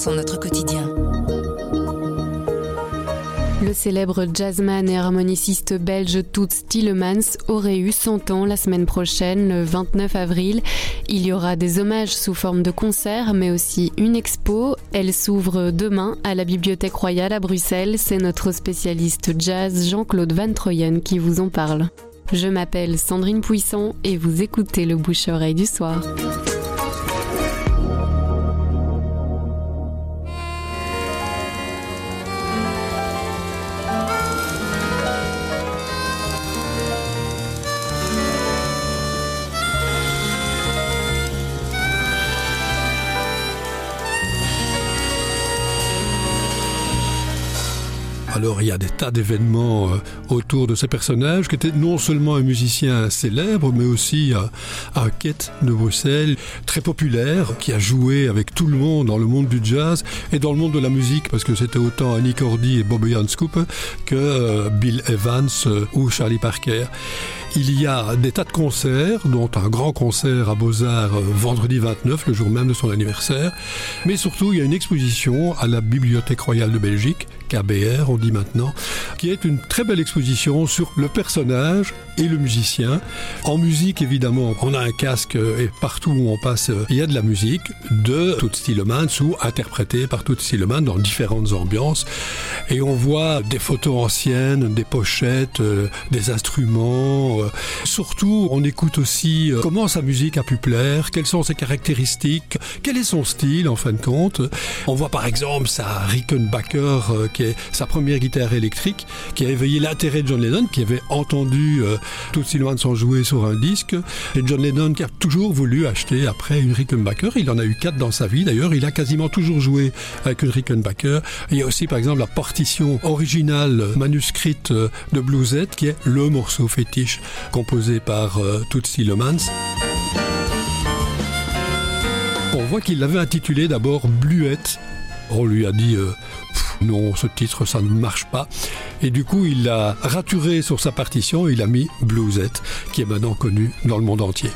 sont notre quotidien. Le célèbre jazzman et harmoniciste belge Toots Tillemans aurait eu 100 ans la semaine prochaine, le 29 avril. Il y aura des hommages sous forme de concerts, mais aussi une expo. Elle s'ouvre demain à la Bibliothèque Royale à Bruxelles. C'est notre spécialiste jazz Jean-Claude Van Troyen qui vous en parle. Je m'appelle Sandrine Puissant et vous écoutez le bouche-oreille du soir. Alors il y a des tas d'événements euh, autour de ces personnages qui étaient non seulement un musicien célèbre, mais aussi euh, un quête de Bruxelles, très populaire, qui a joué avec tout le monde dans le monde du jazz et dans le monde de la musique, parce que c'était autant Annie Cordy et Bobby Scoop que euh, Bill Evans ou Charlie Parker. Il y a des tas de concerts, dont un grand concert à Beaux-Arts vendredi 29, le jour même de son anniversaire. Mais surtout, il y a une exposition à la Bibliothèque royale de Belgique, KBR on dit maintenant, qui est une très belle exposition sur le personnage et le musicien. En musique, évidemment, on a un casque et partout où on passe, il y a de la musique de Toots Tillemans ou interprétée par Toots Tillemans dans différentes ambiances. Et on voit des photos anciennes, des pochettes, euh, des instruments, euh, surtout, on écoute aussi euh, comment sa musique a pu plaire, quelles sont ses caractéristiques, quel est son style en fin de compte. On voit par exemple sa Rickenbacker, euh, qui est sa première guitare électrique, qui a éveillé l'intérêt de John Lennon, qui avait entendu tout Sylvain sont jouer sur un disque. Et John Lennon qui a toujours voulu acheter après une Rickenbacker. Il en a eu quatre dans sa vie d'ailleurs. Il a quasiment toujours joué avec une Rickenbacker. Il y a aussi par exemple la partition originale manuscrite de Bluesette, qui est le morceau fétiche composé par euh, Tootsie. On voit qu'il l'avait intitulé d'abord Bluette. On lui a dit euh, non, ce titre ça ne marche pas. Et du coup, il l'a raturé sur sa partition et il a mis Bluesette, qui est maintenant connu dans le monde entier.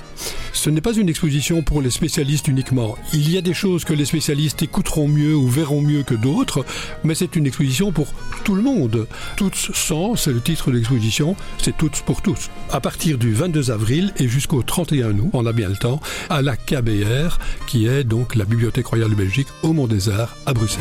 Ce n'est pas une exposition pour les spécialistes uniquement. Il y a des choses que les spécialistes écouteront mieux ou verront mieux que d'autres, mais c'est une exposition pour tout le monde. Toutes sans, c'est le titre de l'exposition, c'est toutes pour tous. À partir du 22 avril et jusqu'au 31 août, on a bien le temps, à la KBR, qui est donc la Bibliothèque Royale de Belgique au Mont des Arts à Bruxelles.